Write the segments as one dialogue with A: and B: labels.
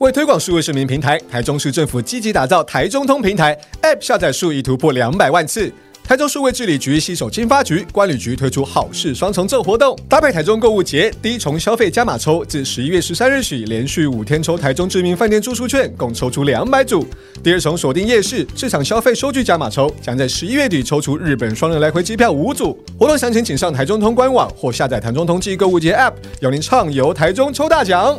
A: 为推广数位市民平台，台中市政府积极打造台中通平台 App 下载数已突破两百万次。台中数位治理局携手金发局、关旅局推出好事双重奏活动，搭配台中购物节，第一重消费加码抽，自十一月十三日起，连续五天抽台中知名饭店住宿券，共抽出两百组；第二重锁定夜市市场消费收据加码抽，将在十一月底抽出日本双人来回机票五组。活动详情请上台中通官网或下载台中通记购物节 App，邀您畅游台中抽大奖。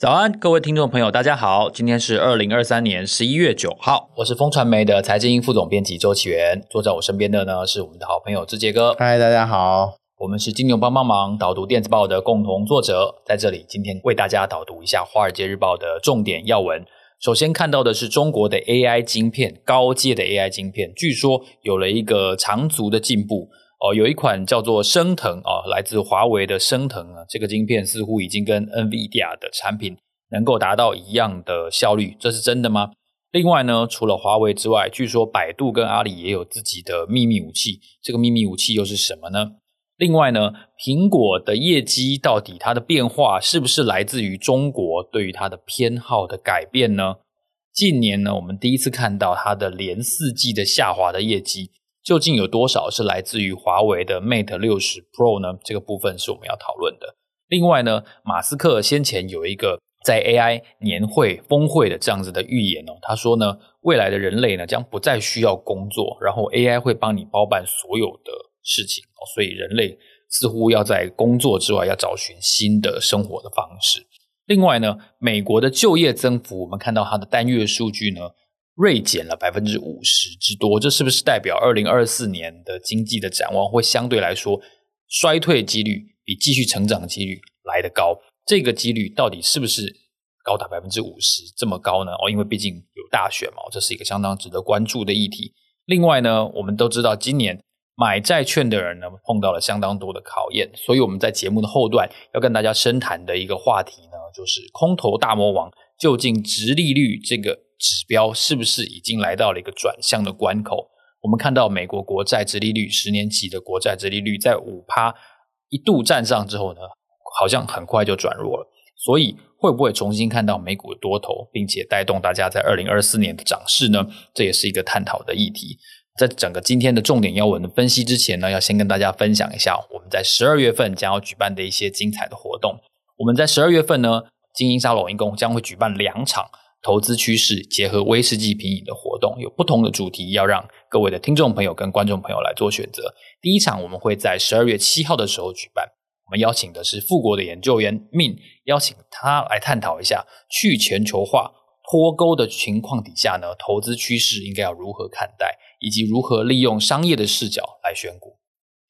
B: 早安，各位听众朋友，大家好，今天是二零二三年十一月九号，我是风传媒的财经副总编辑周启源，坐在我身边的呢是我们的好朋友志杰哥。
C: 嗨，大家好。
B: 我们是金牛帮帮忙导读电子报的共同作者，在这里今天为大家导读一下《华尔街日报》的重点要闻。首先看到的是中国的 AI 晶片，高阶的 AI 晶片，据说有了一个长足的进步哦。有一款叫做升腾、哦，来自华为的升腾啊，这个晶片似乎已经跟 NVIDIA 的产品能够达到一样的效率，这是真的吗？另外呢，除了华为之外，据说百度跟阿里也有自己的秘密武器，这个秘密武器又是什么呢？另外呢，苹果的业绩到底它的变化是不是来自于中国对于它的偏好的改变呢？近年呢，我们第一次看到它的连四季的下滑的业绩，究竟有多少是来自于华为的 Mate 60 Pro 呢？这个部分是我们要讨论的。另外呢，马斯克先前有一个在 AI 年会峰会的这样子的预言哦，他说呢，未来的人类呢将不再需要工作，然后 AI 会帮你包办所有的。事情哦，所以人类似乎要在工作之外要找寻新的生活的方式。另外呢，美国的就业增幅，我们看到它的单月数据呢，锐减了百分之五十之多。这是不是代表二零二四年的经济的展望会相对来说衰退几率比继续成长几率来得高？这个几率到底是不是高达百分之五十这么高呢？哦，因为毕竟有大选嘛，这是一个相当值得关注的议题。另外呢，我们都知道今年。买债券的人呢，碰到了相当多的考验，所以我们在节目的后段要跟大家深谈的一个话题呢，就是空头大魔王究竟殖利率这个指标是不是已经来到了一个转向的关口？我们看到美国国债殖利率十年期的国债殖利率在五趴一度站上之后呢，好像很快就转弱了，所以会不会重新看到美股的多头，并且带动大家在二零二四年的涨势呢？这也是一个探讨的议题。在整个今天的重点要闻的分析之前呢，要先跟大家分享一下我们在十二月份将要举办的一些精彩的活动。我们在十二月份呢，精英沙龙一共将会举办两场投资趋势结合威士忌品饮的活动，有不同的主题要让各位的听众朋友跟观众朋友来做选择。第一场我们会在十二月七号的时候举办，我们邀请的是富国的研究员 Min，邀请他来探讨一下去全球化脱钩的情况底下呢，投资趋势应该要如何看待。以及如何利用商业的视角来选股。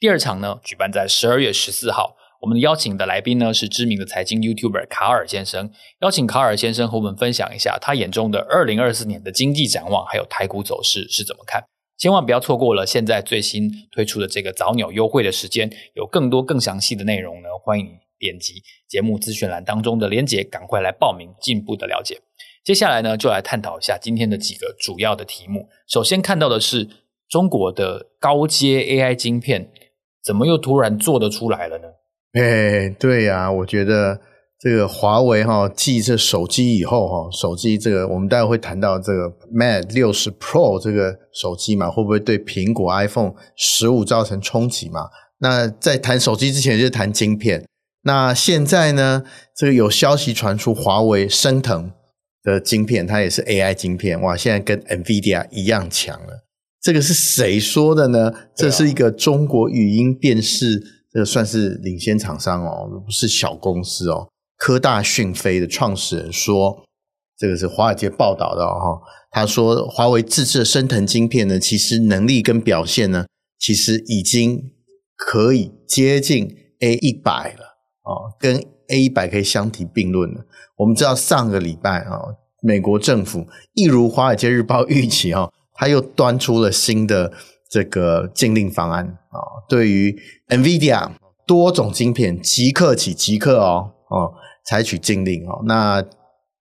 B: 第二场呢，举办在十二月十四号。我们邀请的来宾呢是知名的财经 YouTuber 卡尔先生。邀请卡尔先生和我们分享一下他眼中的二零二四年的经济展望，还有台股走势是怎么看。千万不要错过了现在最新推出的这个早鸟优惠的时间，有更多更详细的内容呢，欢迎点击节目资讯栏当中的链接，赶快来报名，进一步的了解。接下来呢，就来探讨一下今天的几个主要的题目。首先看到的是中国的高阶 AI 晶片，怎么又突然做得出来了呢？
C: 哎，对呀、啊，我觉得这个华为哈继这手机以后哈，手机这个我们待会会谈到这个 Mate 六十 Pro 这个手机嘛，会不会对苹果 iPhone 十五造成冲击嘛？那在谈手机之前就谈晶片。那现在呢，这个有消息传出，华为升腾。的晶片，它也是 AI 晶片，哇！现在跟 NVIDIA 一样强了。这个是谁说的呢？这是一个中国语音辨识，这个算是领先厂商哦，不是小公司哦。科大讯飞的创始人说，这个是华尔街报道的哦。他说，华为自制的升腾晶片呢，其实能力跟表现呢，其实已经可以接近 A 一百了哦，跟 A 一百可以相提并论了。我们知道上个礼拜啊，美国政府一如《华尔街日报》预期啊，他又端出了新的这个禁令方案啊，对于 NVIDIA 多种晶片即刻起即刻哦哦采取禁令哦。那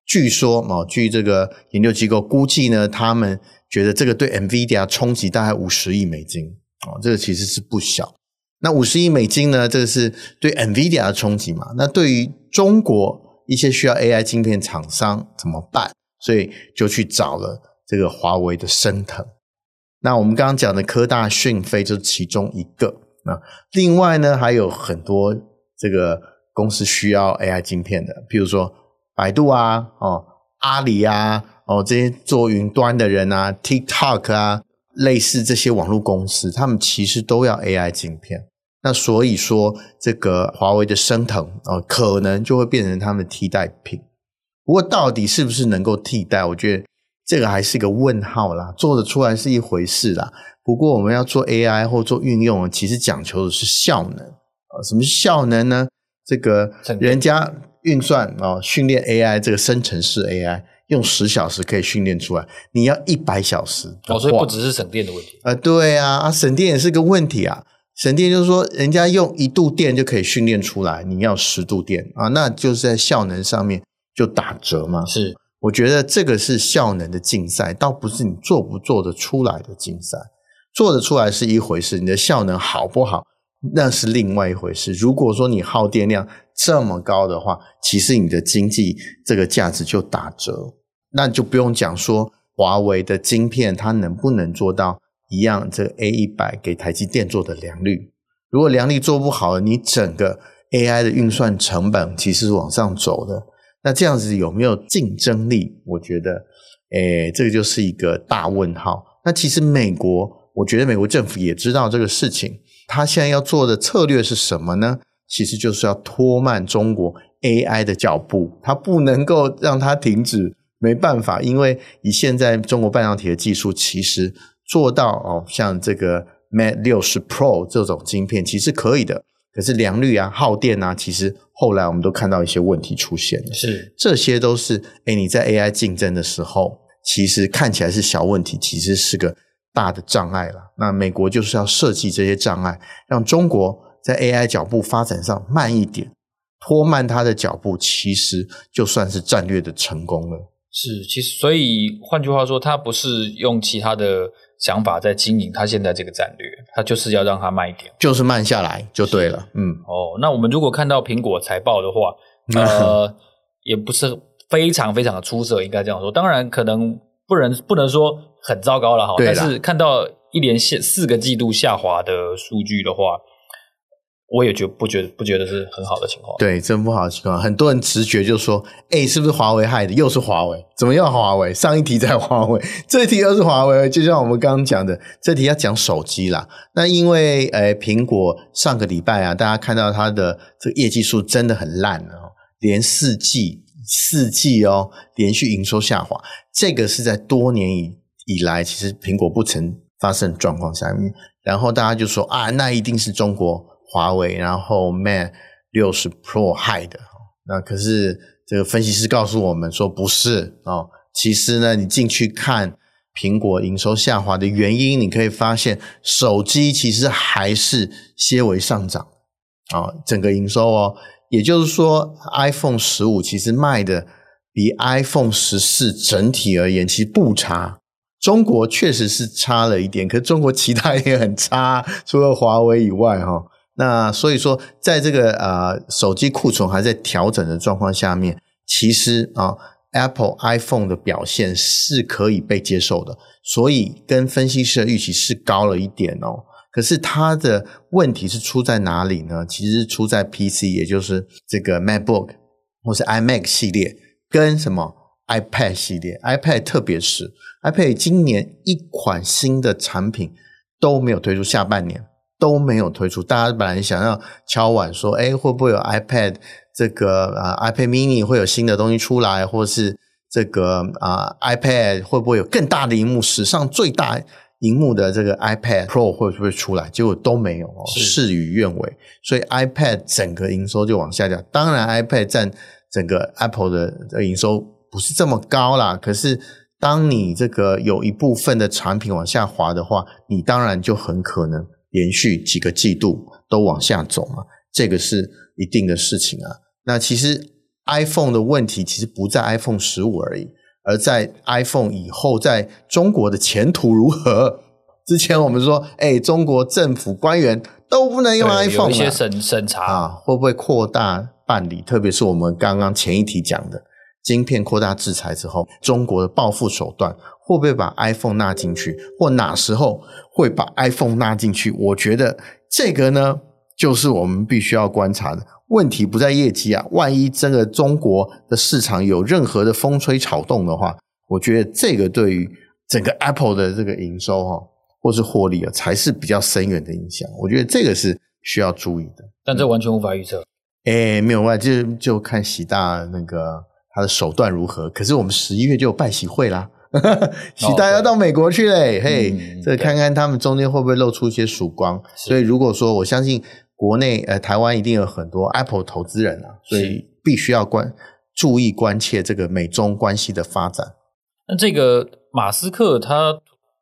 C: 据说哦，据这个研究机构估计呢，他们觉得这个对 NVIDIA 冲击大概五十亿美金哦，这个其实是不小。那五十亿美金呢，这个是对 NVIDIA 的冲击嘛？那对于中国一些需要 AI 晶片厂商怎么办？所以就去找了这个华为的升腾。那我们刚刚讲的科大讯飞就是其中一个。那另外呢，还有很多这个公司需要 AI 晶片的，譬如说百度啊、哦阿里啊、哦这些做云端的人啊、TikTok 啊，类似这些网络公司，他们其实都要 AI 晶片。那所以说，这个华为的升腾哦，可能就会变成他们的替代品。不过，到底是不是能够替代？我觉得这个还是一个问号啦。做得出来是一回事啦。不过，我们要做 AI 或做运用，其实讲求的是效能啊。什么是效能呢？这个人家运算啊，训练 AI 这个生成式 AI，用十小时可以训练出来，你要一百小时。
B: 哦，所以不只是省电的问题
C: 啊。对啊，啊，省电也是个问题啊。省电就是说，人家用一度电就可以训练出来，你要十度电啊，那就是在效能上面。就打折嘛，
B: 是，
C: 我觉得这个是效能的竞赛，倒不是你做不做得出来的竞赛。做得出来是一回事，你的效能好不好，那是另外一回事。如果说你耗电量这么高的话，其实你的经济这个价值就打折，那就不用讲说华为的晶片它能不能做到一样，这个 A 一百给台积电做的良率，如果良率做不好了，你整个 AI 的运算成本其实是往上走的。那这样子有没有竞争力？我觉得，诶，这个就是一个大问号。那其实美国，我觉得美国政府也知道这个事情，他现在要做的策略是什么呢？其实就是要拖慢中国 AI 的脚步，他不能够让它停止。没办法，因为以现在中国半导体的技术，其实做到哦，像这个 Mate 60 Pro 这种晶片，其实可以的。可是良率啊、耗电啊，其实后来我们都看到一些问题出现了。
B: 是，
C: 这些都是哎你在 AI 竞争的时候，其实看起来是小问题，其实是个大的障碍了。那美国就是要设计这些障碍，让中国在 AI 脚步发展上慢一点，拖慢它的脚步，其实就算是战略的成功了。
B: 是，其实所以换句话说，它不是用其他的。想法在经营他现在这个战略，他就是要让它慢一点，
C: 就是慢下来就对了。嗯，
B: 哦，那我们如果看到苹果财报的话，呃，也不是非常非常的出色，应该这样说。当然，可能不能不能说很糟糕了哈，但是看到一连下四个季度下滑的数据的话。我也觉不觉得不觉得是很好的情况，
C: 对，真不好的情况。很多人直觉就说：“哎，是不是华为害的？又是华为，怎么又？华为上一题在华为，这一题又是华为。”就像我们刚刚讲的，这题要讲手机啦。那因为诶，苹果上个礼拜啊，大家看到它的这个业绩数真的很烂哦，连四季四季哦连续营收下滑，这个是在多年以以来其实苹果不曾发生状况下面。然后大家就说啊，那一定是中国。华为，然后 Mate 60 Pro 害的，那可是这个分析师告诉我们说不是哦。其实呢，你进去看苹果营收下滑的原因，你可以发现手机其实还是些微上涨啊、整个营收哦，也就是说 iPhone 十五其实卖的比 iPhone 十四整体而言其实不差，中国确实是差了一点，可是中国其他也很差，除了华为以外哈、那所以说，在这个呃手机库存还在调整的状况下面，其实啊，Apple iPhone 的表现是可以被接受的，所以跟分析师的预期是高了一点哦。可是它的问题是出在哪里呢？其实是出在 PC，也就是这个 MacBook 或是 iMac 系列跟什么 iPad 系列，iPad 特别是 iPad 今年一款新的产品都没有推出，下半年。都没有推出，大家本来想要敲碗说，哎，会不会有 iPad 这个啊 iPad Mini 会有新的东西出来，或是这个啊 iPad 会不会有更大的荧幕，史上最大荧幕的这个 iPad Pro 会不会出来？结果都没有哦，事与愿违，所以 iPad 整个营收就往下掉。当然，iPad 占整个 Apple 的营收不是这么高啦，可是当你这个有一部分的产品往下滑的话，你当然就很可能连续几个季度都往下走嘛，这个是一定的事情啊。那其实 iPhone 的问题其实不在 iPhone 十五而已，而在 iPhone 以后在中国的前途如何？之前我们说，哎，中国政府官员都不能用 iPhone 了，
B: 有一些审审查
C: 啊，会不会扩大办理？特别是我们刚刚前一题讲的。晶片扩大制裁之后，中国的报复手段会不会把 iPhone 纳进去，或哪时候会把 iPhone 纳进去？我觉得这个呢，就是我们必须要观察的问题，不在业绩啊。万一这个中国的市场有任何的风吹草动的话，我觉得这个对于整个 Apple 的这个营收哈，或是获利啊，才是比较深远的影响。我觉得这个是需要注意的。
B: 但这完全无法预测。
C: 哎，没有外，就就看习大那个。他的手段如何？可是我们十一月就有拜喜会啦，喜大要到美国去嘞，嘿，这看看他们中间会不会露出一些曙光。所以如果说我相信国内呃台湾一定有很多 Apple 投资人啊，所以必须要关注意关切这个美中关系的发展。
B: 那这个马斯克他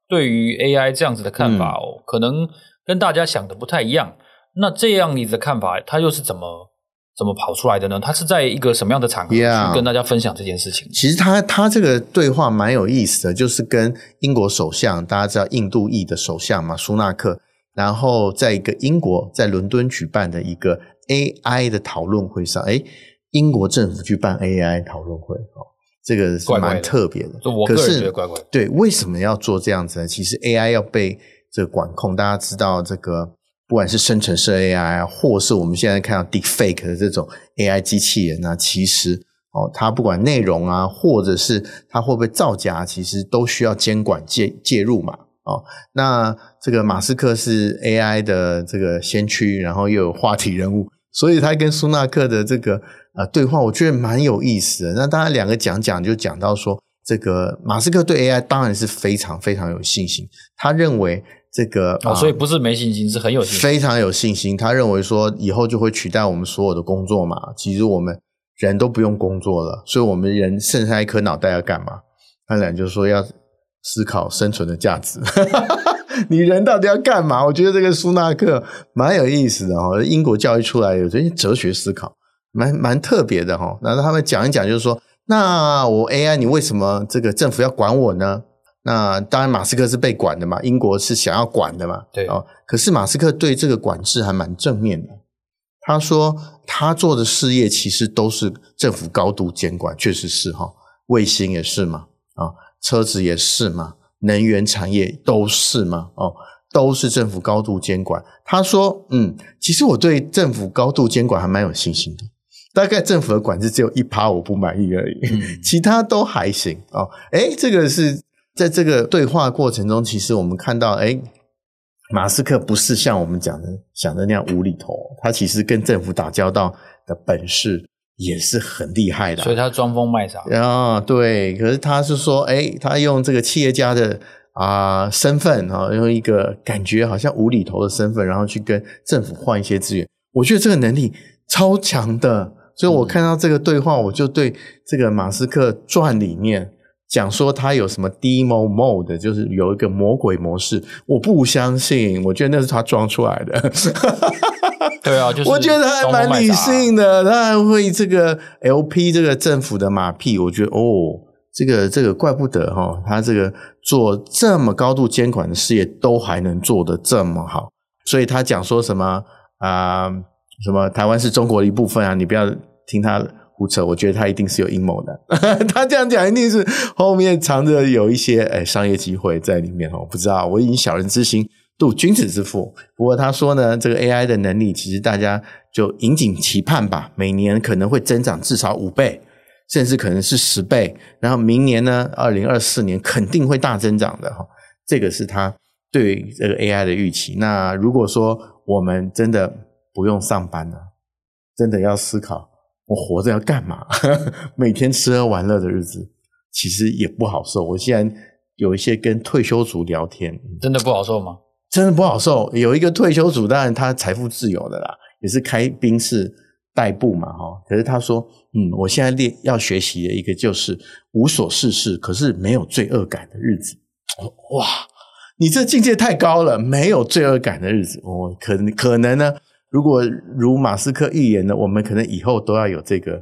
B: 对于 AI 这样子的看法哦，嗯、可能跟大家想的不太一样。那这样你的看法，他又是怎么？怎么跑出来的呢？他是在一个什么样的场合去跟大家分享这件事情？Yeah.
C: 其实他他这个对话蛮有意思的，就是跟英国首相，大家知道印度裔的首相嘛，苏纳克，然后在一个英国在伦敦举办的一个 AI 的讨论会上，哎，英国政府去办 AI 讨论会哦，这个是蛮特别的。
B: 怪怪的，我个人觉得怪怪的。
C: 对，为什么要做这样子呢？其实 AI 要被这个管控，大家知道这个。不管是生成式 AI 啊，或是我们现在看到 Deepfake 的这种 AI 机器人啊，其实哦，它不管内容啊，或者是它会不会造假，其实都需要监管介介入嘛。哦，那这个马斯克是 AI 的这个先驱，然后又有话题人物，所以他跟苏纳克的这个呃对话，我觉得蛮有意思的。那当然两个讲讲就讲到说，这个马斯克对 AI 当然是非常非常有信心，他认为。这个
B: 哦，所以不是没信心，是很有信心，
C: 非常有信心。他认为说以后就会取代我们所有的工作嘛。其实我们人都不用工作了，所以我们人剩下一颗脑袋要干嘛？他俩就是说要思考生存的价值。你人到底要干嘛？我觉得这个苏纳克蛮有意思的哈。英国教育出来有这些哲学思考，蛮蛮特别的哈。然后他们讲一讲，就是说，那我 AI，你为什么这个政府要管我呢？那当然，马斯克是被管的嘛，英国是想要管的嘛。
B: 对
C: 哦，可是马斯克对这个管制还蛮正面的。他说他做的事业其实都是政府高度监管，确实是哈，卫星也是嘛，啊，车子也是嘛，能源产业都是嘛，哦，都是政府高度监管。他说，嗯，其实我对政府高度监管还蛮有信心的。大概政府的管制只有一趴我不满意而已，嗯、其他都还行哦。哎，这个是。在这个对话过程中，其实我们看到，哎，马斯克不是像我们讲的想的那样无厘头，他其实跟政府打交道的本事也是很厉害的，
B: 所以他装疯卖傻
C: 啊，对。可是他是说，哎，他用这个企业家的啊、呃、身份啊，用一个感觉好像无厘头的身份，然后去跟政府换一些资源，我觉得这个能力超强的。所以我看到这个对话，嗯、我就对这个马斯克传里面。讲说他有什么 demo mode，就是有一个魔鬼模式，我不相信，我觉得那是他装出来的。
B: 对啊，就是、
C: 我觉得还蛮理性的，他还会这个 LP 这个政府的马屁，我觉得哦，这个这个怪不得哈、哦，他这个做这么高度监管的事业都还能做得这么好，所以他讲说什么啊、呃，什么台湾是中国的一部分啊，你不要听他。胡扯，我觉得他一定是有阴谋的。他这样讲，一定是后面藏着有一些诶商业机会在里面哦。不知道，我以小人之心度君子之腹。不过他说呢，这个 AI 的能力，其实大家就引颈期盼吧。每年可能会增长至少五倍，甚至可能是十倍。然后明年呢，二零二四年肯定会大增长的哈。这个是他对这个 AI 的预期。那如果说我们真的不用上班了，真的要思考。我活着要干嘛？每天吃喝玩乐的日子，其实也不好受。我现在有一些跟退休族聊天，
B: 真的不好受吗？
C: 真的不好受。有一个退休族，当然他财富自由的啦，也是开宾士代步嘛，哈。可是他说，嗯，我现在练要学习的一个就是无所事事，可是没有罪恶感的日子。哇，你这境界太高了，没有罪恶感的日子，我、哦、可可能呢？如果如马斯克预言的，我们可能以后都要有这个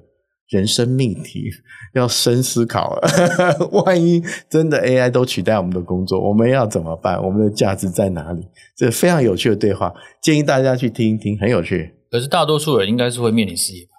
C: 人生命题，要深思考了。万一真的 AI 都取代我们的工作，我们要怎么办？我们的价值在哪里？这非常有趣的对话，建议大家去听一听，很有趣。
B: 可是大多数人应该是会面临失业吧？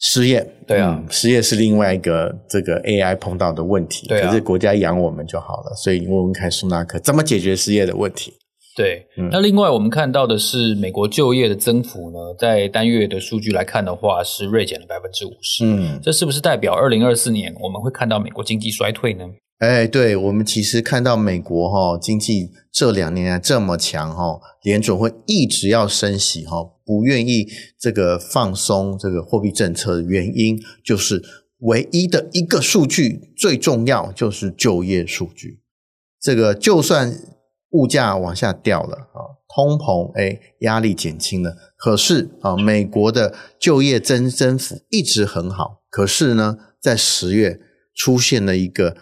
C: 失业，对啊，
B: 嗯，
C: 失业是另外一个这个 AI 碰到的问题。
B: 对啊，
C: 可是国家养我们就好了，所以你问问看苏纳克怎么解决失业的问题。
B: 对，那另外我们看到的是美国就业的增幅呢，在单月的数据来看的话，是锐减了百分之五十。嗯，这是不是代表二零二四年我们会看到美国经济衰退呢？
C: 哎，对，我们其实看到美国哈经济这两年来这么强哈，联准会一直要升息哈，不愿意这个放松这个货币政策的原因，就是唯一的一个数据最重要就是就业数据，这个就算。物价往下掉了啊，通膨诶压力减轻了，可是啊，美国的就业增增幅一直很好，可是呢，在十月出现了一个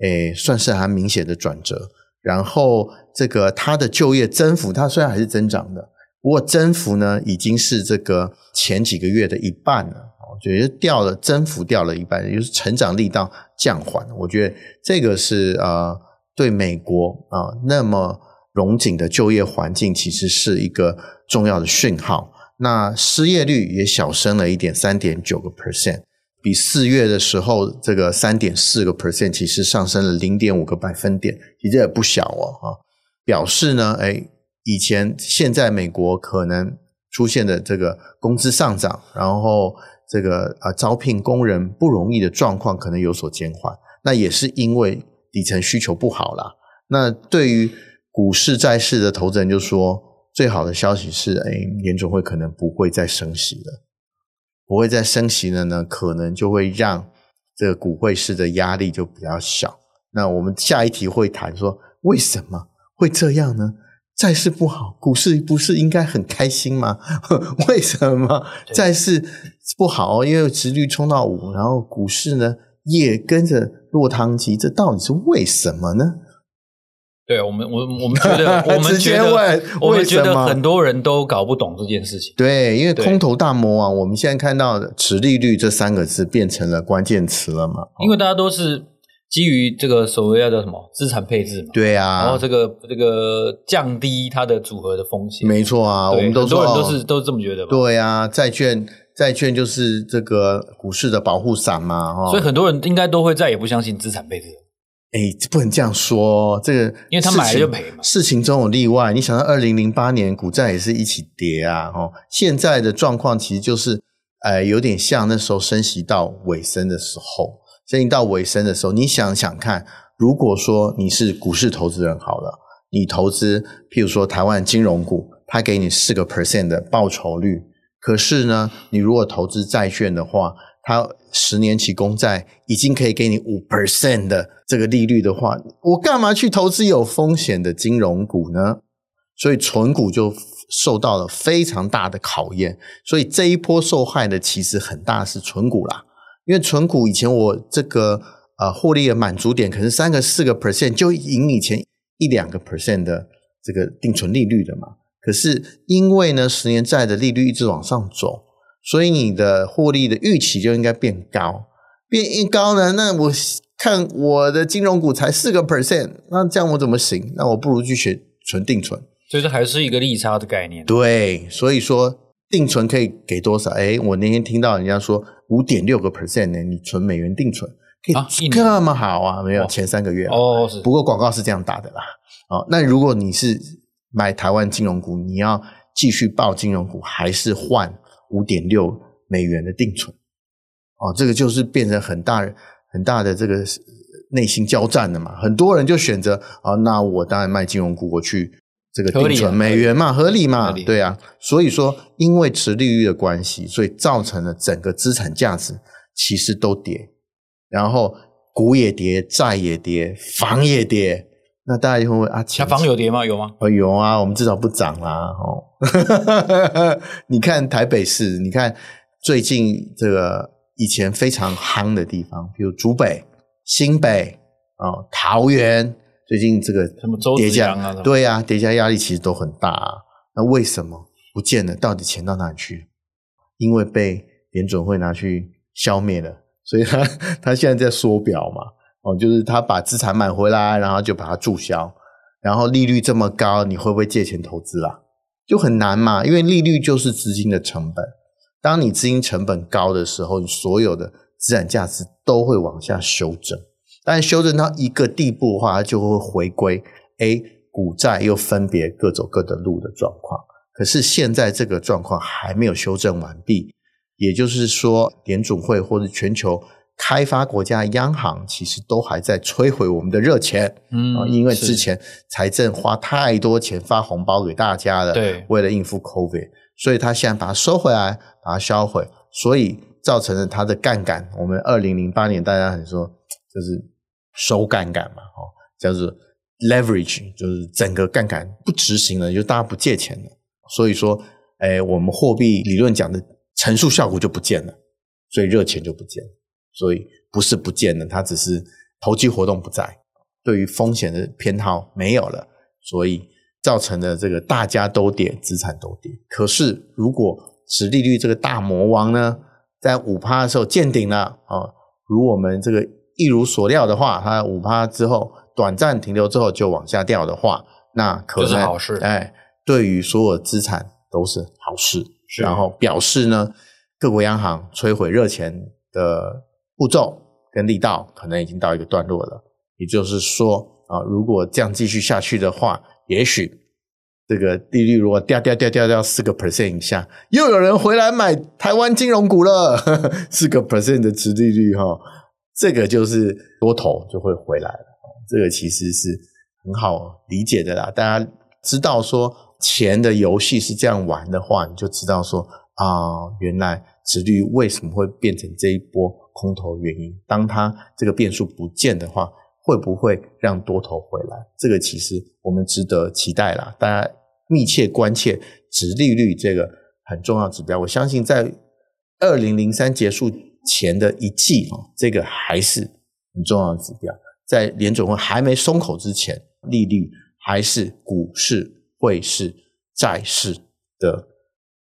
C: 诶算是还明显的转折，然后这个它的就业增幅，它虽然还是增长的，不过增幅呢已经是这个前几个月的一半了，我觉得掉了，增幅掉了一半，也就是成长力道降缓，我觉得这个是呃。对美国啊，那么荣景的就业环境，其实是一个重要的讯号。那失业率也小升了一点，三点九个 percent，比四月的时候这个三点四个 percent，其实上升了零点五个百分点，其实也不小哦。哈，表示呢，哎，以前现在美国可能出现的这个工资上涨，然后这个啊招聘工人不容易的状况，可能有所减缓。那也是因为。底层需求不好啦，那对于股市、债市的投资人就说，最好的消息是，哎，联总会可能不会再升息了，不会再升息了呢，可能就会让这个股汇市的压力就比较小。那我们下一题会谈说，为什么会这样呢？债市不好，股市不是应该很开心吗？为什么债市不好？因为殖利率冲到五，然后股市呢也跟着。落汤鸡，这到底是为什么呢？
B: 对我们，我我们觉得，我们觉得，我们觉得很多人都搞不懂这件事情。
C: 对，因为空头大魔王，我们现在看到的“殖利率”这三个字变成了关键词了嘛？
B: 因为大家都是基于这个所谓的什么资产配置嘛？
C: 对啊，
B: 然后这个这个降低它的组合的风险，
C: 没错啊，我们都说
B: 很多人都是都是这么觉得。
C: 对啊，债券。债券就是这个股市的保护伞嘛，哈，
B: 所以很多人应该都会再也不相信资产配置。
C: 哎，不能这样说，这个
B: 因为他买了就赔嘛。
C: 事情总有例外，你想到二零零八年股债也是一起跌啊，哦，现在的状况其实就是，呃，有点像那时候升息到尾声的时候，升息到尾声的时候，你想想看，如果说你是股市投资人好了，你投资，譬如说台湾金融股，它给你四个 percent 的报酬率。可是呢，你如果投资债券的话，它十年期公债已经可以给你五 percent 的这个利率的话，我干嘛去投资有风险的金融股呢？所以存股就受到了非常大的考验。所以这一波受害的其实很大是存股啦，因为存股以前我这个呃获利的满足点可能三个四个 percent 就赢以前一两个 percent 的这个定存利率的嘛。可是因为呢，十年债的利率一直往上走，所以你的获利的预期就应该变高，变一高呢，那我看我的金融股才四个 percent，那这样我怎么行？那我不如去选存定存。
B: 所以这还是一个利差的概念。
C: 对，所以说定存可以给多少？哎，我那天听到人家说五点六个 percent 呢，你存美元定存可以这么好啊？没有前三个月
B: 哦，是。
C: 不过广告是这样打的啦。哦，那如果你是。买台湾金融股，你要继续抱金融股，还是换五点六美元的定存？哦，这个就是变成很大很大的这个内心交战了嘛。很多人就选择啊、哦，那我当然卖金融股，我去这个定存美元嘛，合理嘛，对啊。所以说，因为持利率的关系，所以造成了整个资产价值其实都跌，然后股也跌，债也跌，房也跌。那大家就会问啊，
B: 那房有跌吗？有吗？
C: 哦，有啊，我们至少不涨啦。哦，你看台北市，你看最近这个以前非常夯的地方，比如竹北、新北啊、哦、桃园，最近这个
B: 什么周子阳啊，
C: 对呀、啊，叠加压力其实都很大啊。那为什么不见了？到底钱到哪里去？因为被联准会拿去消灭了，所以他 他现在在缩表嘛，哦，就是他把资产买回来，然后就把它注销，然后利率这么高，你会不会借钱投资啦？就很难嘛，因为利率就是资金的成本。当你资金成本高的时候，你所有的资产价值都会往下修正。但修正到一个地步的话，它就会回归 A 股债又分别各走各的路的状况。可是现在这个状况还没有修正完毕，也就是说，联准会或者全球开发国家央行其实都还在摧毁我们的热钱。嗯，因为之前财政花太多钱发红包给大家了，对，为了应付 COVID。所以他现在把它收回来，把它销毁，所以造成了它的杠杆。我们二零零八年大家很说就是收杠杆嘛，哦，叫做 leverage，就是整个杠杆不执行了，就大家不借钱了。所以说，哎，我们货币理论讲的乘数效果就不见了，所以热钱就不见了。所以不是不见了，它只是投机活动不在，对于风险的偏好没有了，所以。造成的这个大家都跌，资产都跌。可是如果殖利率这个大魔王呢，在五趴的时候见顶了啊，如我们这个一如所料的话，它五趴之后短暂停留之后就往下掉的话，那可能是好事。哎，对于所有资产都是好事。然后表示呢，各国央行摧毁热钱的步骤跟力道可能已经到一个段落了。也就是说啊，如果这样继续下去的话，也许这个利率如果掉掉掉掉掉四个 percent 以下，又有人回来买台湾金融股了。四个 percent 的殖利率哈，这个就是多头就会回来了。这个其实是很好理解的啦。大家知道说钱的游戏是这样玩的话，你就知道说啊，原来殖率为什么会变成这一波空头原因。当它这个变数不见的话。会不会让多头回来？这个其实我们值得期待啦。大家密切关切殖利率这个很重要指标。我相信在二零零三结束前的一季啊，这个还是很重要的指标。在联准会还没松口之前，利率还是股市、汇市、债市的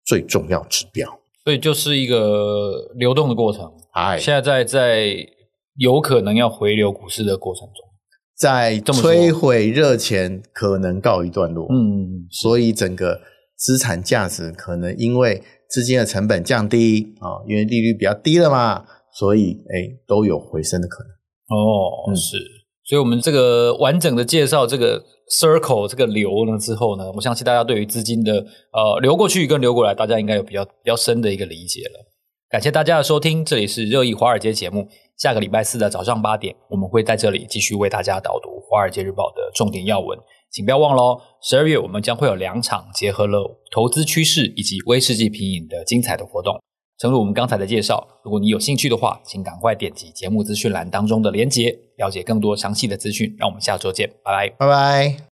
C: 最重要指标。
B: 所以就是一个流动的过程。哎，现在在在。有可能要回流股市的过程中，
C: 在摧毁热钱可能告一段落。嗯，所以整个资产价值可能因为资金的成本降低啊，因为利率比较低了嘛，所以哎都有回升的可能。
B: 哦，是。所以我们这个完整的介绍这个 circle 这个流呢之后呢，我相信大家对于资金的呃流过去跟流过来，大家应该有比较比较深的一个理解了。感谢大家的收听，这里是热议华尔街节目。下个礼拜四的早上八点，我们会在这里继续为大家导读《华尔街日报》的重点要闻，请不要忘了哦。十二月我们将会有两场结合了投资趋势以及威士忌品饮的精彩的活动。正如我们刚才的介绍，如果你有兴趣的话，请赶快点击节目资讯栏当中的连结，了解更多详细的资讯。让我们下周见，拜拜，
C: 拜拜。